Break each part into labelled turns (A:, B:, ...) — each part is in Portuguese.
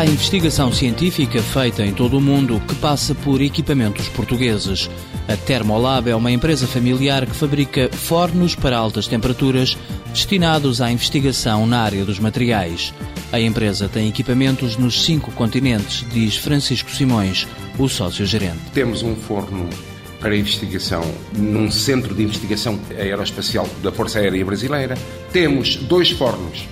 A: Há investigação científica feita em todo o mundo que passa por equipamentos portugueses. A Thermolab é uma empresa familiar que fabrica fornos para altas temperaturas destinados à investigação na área dos materiais. A empresa tem equipamentos nos cinco continentes, diz Francisco Simões, o sócio-gerente.
B: Temos um forno para investigação num centro de investigação aeroespacial da Força Aérea Brasileira. Temos dois fornos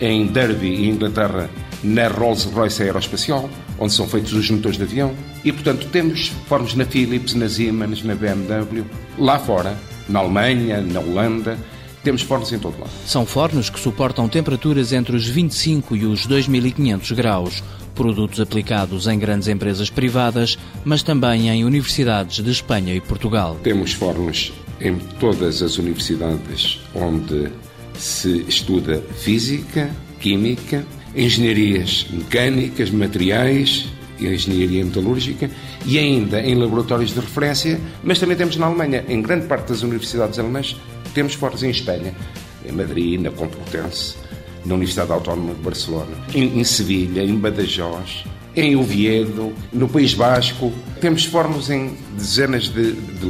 B: em Derby, Inglaterra, na Rolls-Royce Aeroespacial, onde são feitos os motores de avião. E, portanto, temos fornos na Philips, na Siemens, na BMW, lá fora, na Alemanha, na Holanda, temos fornos em todo lado.
A: São fornos que suportam temperaturas entre os 25 e os 2500 graus. Produtos aplicados em grandes empresas privadas, mas também em universidades de Espanha e Portugal.
B: Temos fornos em todas as universidades onde se estuda física, química, engenharias mecânicas, materiais e engenharia metalúrgica e ainda em laboratórios de referência, mas também temos na Alemanha, em grande parte das universidades alemãs, temos fornos em Espanha, em Madrid, na Complutense, na Universidade Autónoma de Barcelona, em, em Sevilha, em Badajoz, em Oviedo, no País Basco. Temos fornos em dezenas de, de.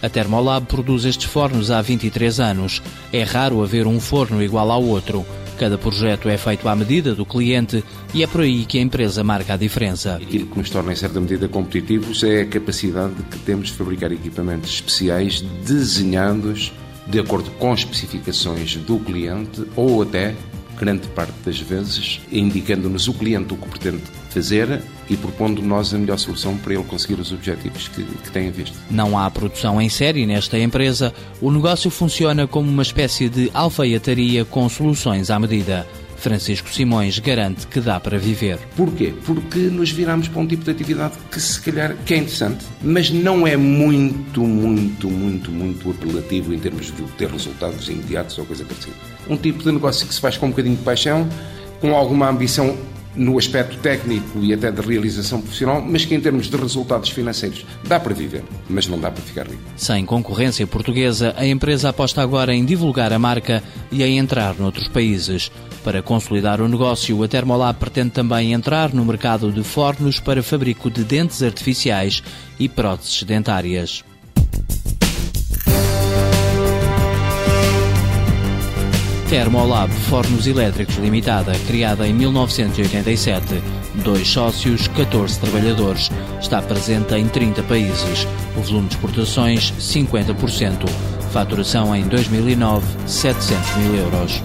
A: A Thermolab produz estes fornos há 23 anos. É raro haver um forno igual ao outro. Cada projeto é feito à medida do cliente e é por aí que a empresa marca a diferença.
B: Aquilo que nos torna, em certa medida, competitivos é a capacidade que temos de fabricar equipamentos especiais desenhados de acordo com especificações do cliente ou até grande parte das vezes, indicando-nos o cliente o que pretende fazer e propondo nós a melhor solução para ele conseguir os objetivos que, que tem visto.
A: Não há produção em série nesta empresa. O negócio funciona como uma espécie de alfaiataria com soluções à medida. Francisco Simões garante que dá para viver.
B: Porquê? Porque nos viramos para um tipo de atividade que se calhar que é interessante, mas não é muito, muito, muito, muito apelativo em termos de ter resultados imediatos ou coisa parecida. Um tipo de negócio que se faz com um bocadinho de paixão, com alguma ambição no aspecto técnico e até de realização profissional, mas que em termos de resultados financeiros dá para viver, mas não dá para ficar rico.
A: Sem concorrência portuguesa, a empresa aposta agora em divulgar a marca e em entrar noutros países. Para consolidar o negócio, a Termolab pretende também entrar no mercado de fornos para fabrico de dentes artificiais e próteses dentárias. Termolab Fornos Elétricos Limitada, criada em 1987. Dois sócios, 14 trabalhadores. Está presente em 30 países. O volume de exportações, 50%. Faturação em 2009, 700 mil euros.